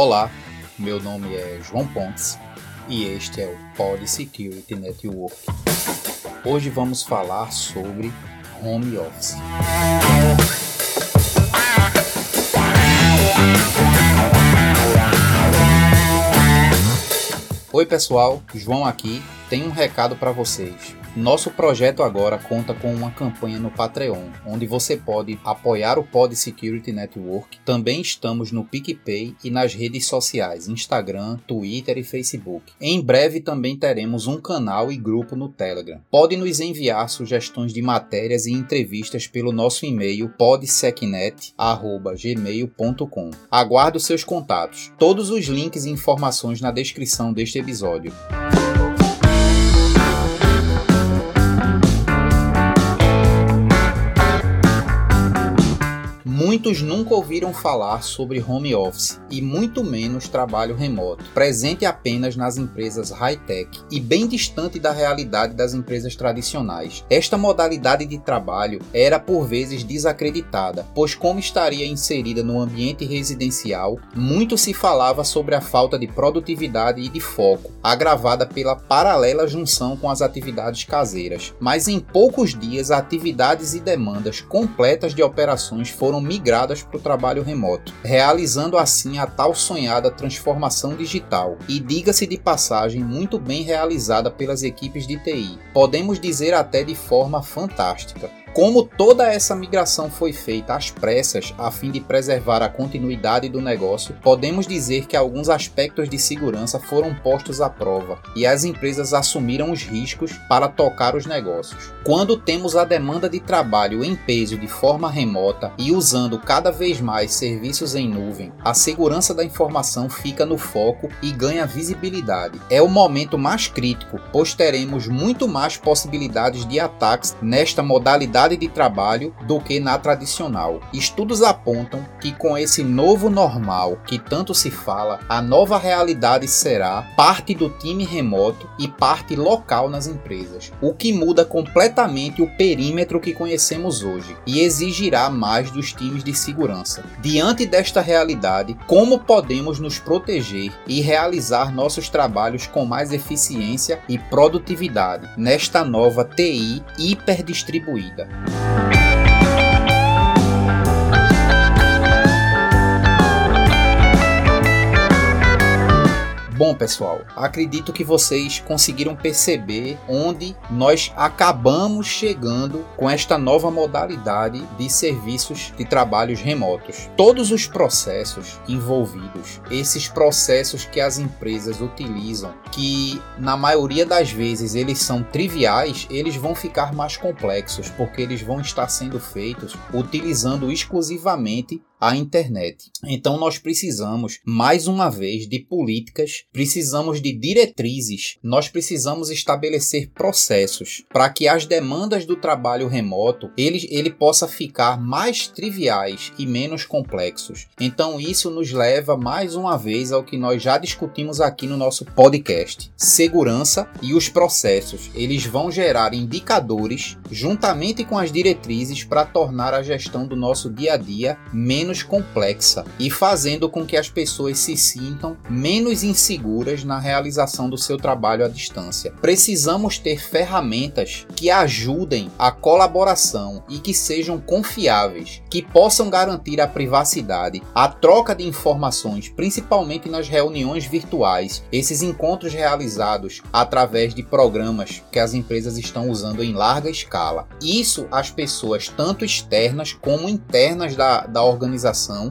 Olá, meu nome é João Pontes e este é o Pod Security Network. Hoje vamos falar sobre home office. Oi pessoal, João aqui. Tenho um recado para vocês. Nosso projeto agora conta com uma campanha no Patreon, onde você pode apoiar o Pod Security Network. Também estamos no PicPay e nas redes sociais, Instagram, Twitter e Facebook. Em breve também teremos um canal e grupo no Telegram. Pode nos enviar sugestões de matérias e entrevistas pelo nosso e-mail podsecnet@gmail.com. Aguardo seus contatos. Todos os links e informações na descrição deste episódio. Muitos nunca ouviram falar sobre home office e muito menos trabalho remoto, presente apenas nas empresas high-tech e bem distante da realidade das empresas tradicionais. Esta modalidade de trabalho era por vezes desacreditada, pois como estaria inserida no ambiente residencial, muito se falava sobre a falta de produtividade e de foco, agravada pela paralela junção com as atividades caseiras. Mas em poucos dias, atividades e demandas completas de operações foram migradas para o trabalho remoto, realizando assim a tal sonhada transformação digital e, diga-se de passagem, muito bem realizada pelas equipes de TI. Podemos dizer até de forma fantástica. Como toda essa migração foi feita às pressas a fim de preservar a continuidade do negócio, podemos dizer que alguns aspectos de segurança foram postos à prova e as empresas assumiram os riscos para tocar os negócios. Quando temos a demanda de trabalho em peso de forma remota e usando cada vez mais serviços em nuvem, a segurança da informação fica no foco e ganha visibilidade. É o momento mais crítico, pois teremos muito mais possibilidades de ataques nesta modalidade de trabalho do que na tradicional. Estudos apontam que com esse novo normal que tanto se fala, a nova realidade será parte do time remoto e parte local nas empresas, o que muda completamente o perímetro que conhecemos hoje e exigirá mais dos times de segurança. Diante desta realidade, como podemos nos proteger e realizar nossos trabalhos com mais eficiência e produtividade nesta nova TI hiperdistribuída? Bye. Bom, pessoal, acredito que vocês conseguiram perceber onde nós acabamos chegando com esta nova modalidade de serviços de trabalhos remotos. Todos os processos envolvidos, esses processos que as empresas utilizam, que na maioria das vezes eles são triviais, eles vão ficar mais complexos porque eles vão estar sendo feitos utilizando exclusivamente a internet. Então nós precisamos mais uma vez de políticas precisamos de diretrizes, nós precisamos estabelecer processos para que as demandas do trabalho remoto ele, ele possa ficar mais triviais e menos complexos. Então isso nos leva mais uma vez ao que nós já discutimos aqui no nosso podcast. Segurança e os processos, eles vão gerar indicadores juntamente com as diretrizes para tornar a gestão do nosso dia a dia menos complexa e fazendo com que as pessoas se sintam menos inseguras seguras na realização do seu trabalho à distância. Precisamos ter ferramentas que ajudem a colaboração e que sejam confiáveis, que possam garantir a privacidade, a troca de informações, principalmente nas reuniões virtuais, esses encontros realizados através de programas que as empresas estão usando em larga escala. Isso as pessoas, tanto externas como internas da, da organização,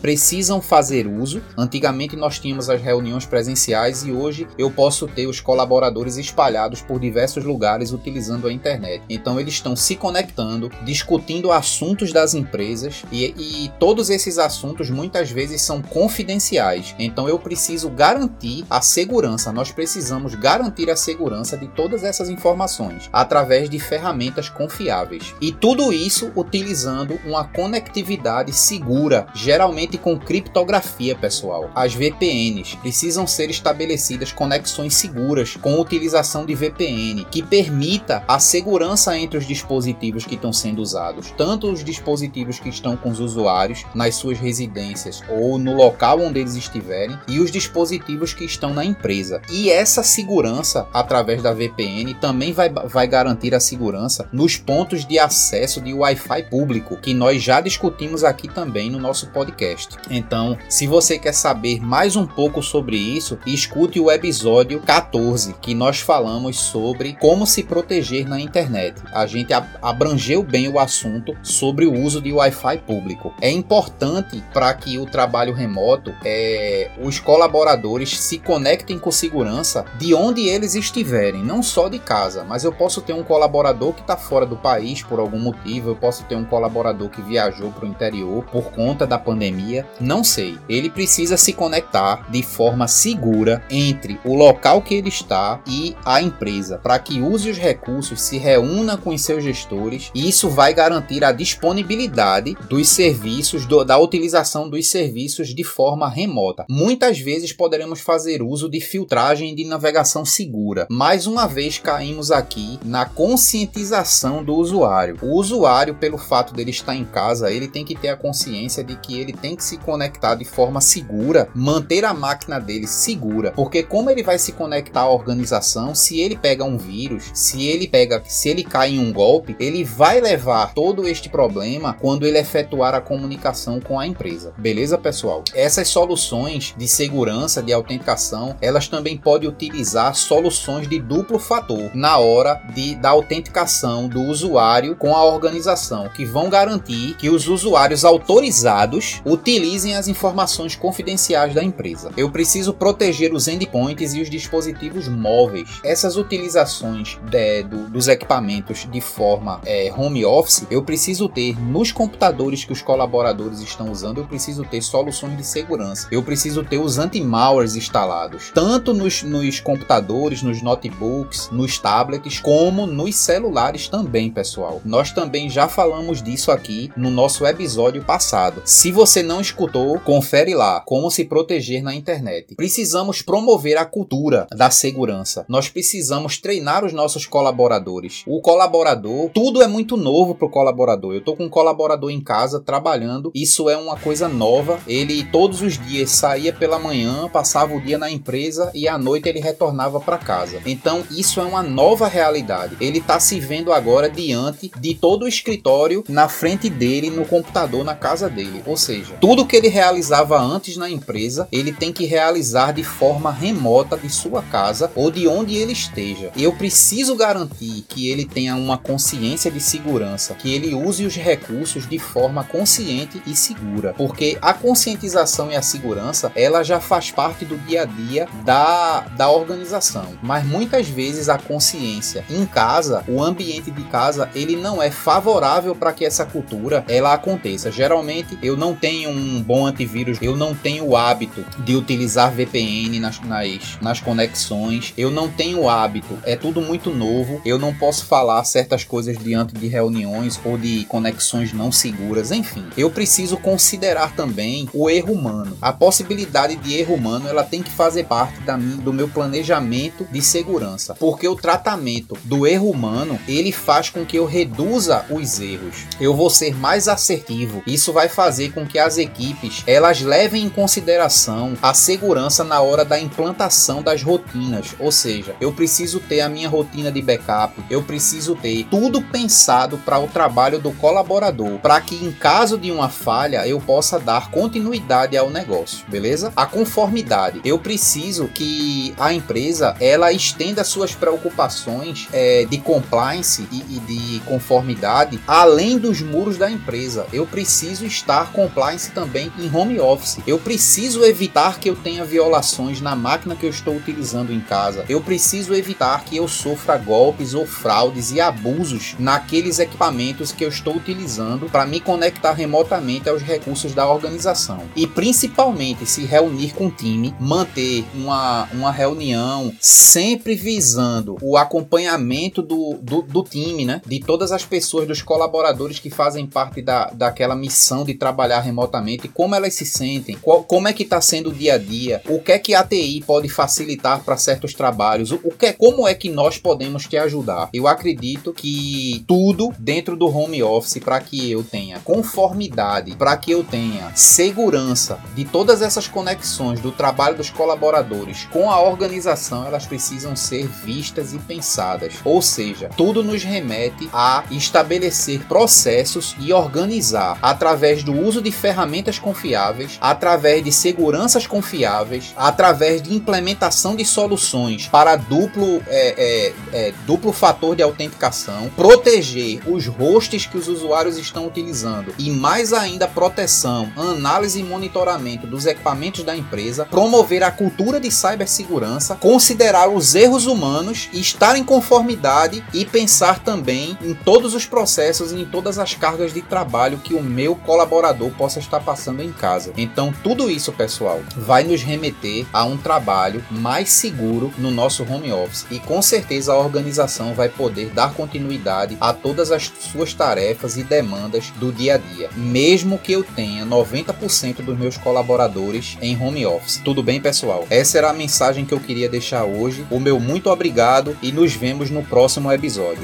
precisam fazer uso. Antigamente nós tínhamos as reuniões presenciais e hoje eu posso ter os colaboradores espalhados por diversos lugares utilizando a internet. Então eles estão se conectando, discutindo assuntos das empresas e, e todos esses assuntos muitas vezes são confidenciais. Então eu preciso garantir a segurança, nós precisamos garantir a segurança de todas essas informações através de ferramentas confiáveis. E tudo isso utilizando uma conectividade segura geralmente com criptografia, pessoal. As VPNs precisam ser estabelecidas conexões seguras com utilização de VPN, que permita a segurança entre os dispositivos que estão sendo usados, tanto os dispositivos que estão com os usuários nas suas residências ou no local onde eles estiverem, e os dispositivos que estão na empresa. E essa segurança através da VPN também vai, vai garantir a segurança nos pontos de acesso de Wi-Fi público, que nós já discutimos aqui também no nosso podcast. Então, se você quer saber mais um pouco sobre isso, escute o episódio 14, que nós falamos sobre como se proteger na internet. A gente abrangeu bem o assunto sobre o uso de Wi-Fi público. É importante para que o trabalho remoto, é, os colaboradores se conectem com segurança de onde eles estiverem, não só de casa, mas eu posso ter um colaborador que está fora do país por algum motivo, eu posso ter um colaborador que viajou para o interior por conta da pandemia, não sei. Ele precisa se conectar de forma segura entre o local que ele está e a empresa, para que use os recursos, se reúna com os seus gestores e isso vai garantir a disponibilidade dos serviços, do, da utilização dos serviços de forma remota. Muitas vezes poderemos fazer uso de filtragem de navegação segura. Mais uma vez caímos aqui na conscientização do usuário. O usuário, pelo fato dele estar em casa, ele tem que ter a consciência de que ele tem que se conectar de forma segura, manter a máquina dele segura, porque como ele vai se conectar à organização, se ele pega um vírus, se ele pega, se ele cai em um golpe, ele vai levar todo este problema quando ele efetuar a comunicação com a empresa. Beleza, pessoal? Essas soluções de segurança, de autenticação, elas também podem utilizar soluções de duplo fator na hora de, da autenticação do usuário com a organização, que vão garantir que os usuários autorizados utilizem as informações confidenciais da empresa. Eu preciso proteger os endpoints e os dispositivos móveis. Essas utilizações de, do, dos equipamentos de forma é, home office, eu preciso ter nos computadores que os colaboradores estão usando, eu preciso ter soluções de segurança. Eu preciso ter os anti-malwares instalados, tanto nos, nos computadores, nos notebooks, nos tablets, como nos celulares também, pessoal. Nós também já falamos disso aqui no nosso episódio passado. Se você não escutou, confere lá como se proteger na internet. Precisamos promover a cultura da segurança. Nós precisamos treinar os nossos colaboradores. O colaborador, tudo é muito novo para o colaborador. Eu estou com um colaborador em casa trabalhando, isso é uma coisa nova. Ele todos os dias saía pela manhã, passava o dia na empresa e à noite ele retornava para casa. Então isso é uma nova realidade. Ele está se vendo agora diante de todo o escritório na frente dele, no computador, na casa dele. Ou seja, tudo que ele realizava antes na empresa, ele tem que realizar de forma remota de sua casa ou de onde ele esteja. Eu preciso garantir que ele tenha uma consciência de segurança, que ele use os recursos de forma consciente e segura, porque a conscientização e a segurança, ela já faz parte do dia a dia da, da organização. Mas muitas vezes a consciência em casa, o ambiente de casa, ele não é favorável para que essa cultura ela aconteça. Geralmente eu não tenho um bom antivírus, eu não tenho o hábito de utilizar VPN nas, nas, nas conexões, eu não tenho o hábito, é tudo muito novo, eu não posso falar certas coisas diante de reuniões ou de conexões não seguras, enfim. Eu preciso considerar também o erro humano. A possibilidade de erro humano ela tem que fazer parte da minha, do meu planejamento de segurança, porque o tratamento do erro humano ele faz com que eu reduza os erros. Eu vou ser mais assertivo. Isso vai fazer com que as equipes elas levem em consideração a segurança na hora da implantação das rotinas. Ou seja, eu preciso ter a minha rotina de backup, eu preciso ter tudo pensado para o trabalho do colaborador, para que em caso de uma falha eu possa dar continuidade ao negócio, beleza? A conformidade. Eu preciso que a empresa ela estenda suas preocupações é, de compliance e, e de conformidade além dos muros da empresa. Eu preciso estar compliance também em home office. Eu preciso evitar que eu tenha violações na máquina que eu estou utilizando em casa. Eu preciso evitar que eu sofra golpes ou fraudes e abusos naqueles equipamentos que eu estou utilizando para me conectar remotamente aos recursos da organização. E principalmente se reunir com o time, manter uma, uma reunião sempre visando o acompanhamento do, do, do time, né? De todas as pessoas, dos colaboradores que fazem parte da, daquela missão de trabalho trabalhar remotamente, como elas se sentem, qual, como é que está sendo o dia a dia, o que é que a TI pode facilitar para certos trabalhos, o, que como é que nós podemos te ajudar. Eu acredito que tudo dentro do home office para que eu tenha conformidade, para que eu tenha segurança de todas essas conexões do trabalho dos colaboradores com a organização, elas precisam ser vistas e pensadas. Ou seja, tudo nos remete a estabelecer processos e organizar através do uso de ferramentas confiáveis, através de seguranças confiáveis, através de implementação de soluções para duplo, é, é, é, duplo fator de autenticação, proteger os hosts que os usuários estão utilizando e mais ainda proteção, análise e monitoramento dos equipamentos da empresa, promover a cultura de cibersegurança, considerar os erros humanos, estar em conformidade e pensar também em todos os processos e em todas as cargas de trabalho que o meu colaborador possa estar passando em casa. Então, tudo isso, pessoal, vai nos remeter a um trabalho mais seguro no nosso home office e com certeza a organização vai poder dar continuidade a todas as suas tarefas e demandas do dia a dia, mesmo que eu tenha 90% dos meus colaboradores em home office. Tudo bem, pessoal? Essa era a mensagem que eu queria deixar hoje. O meu muito obrigado e nos vemos no próximo episódio.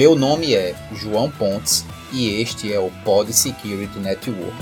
Meu nome é João Pontes e este é o Pod Security Network.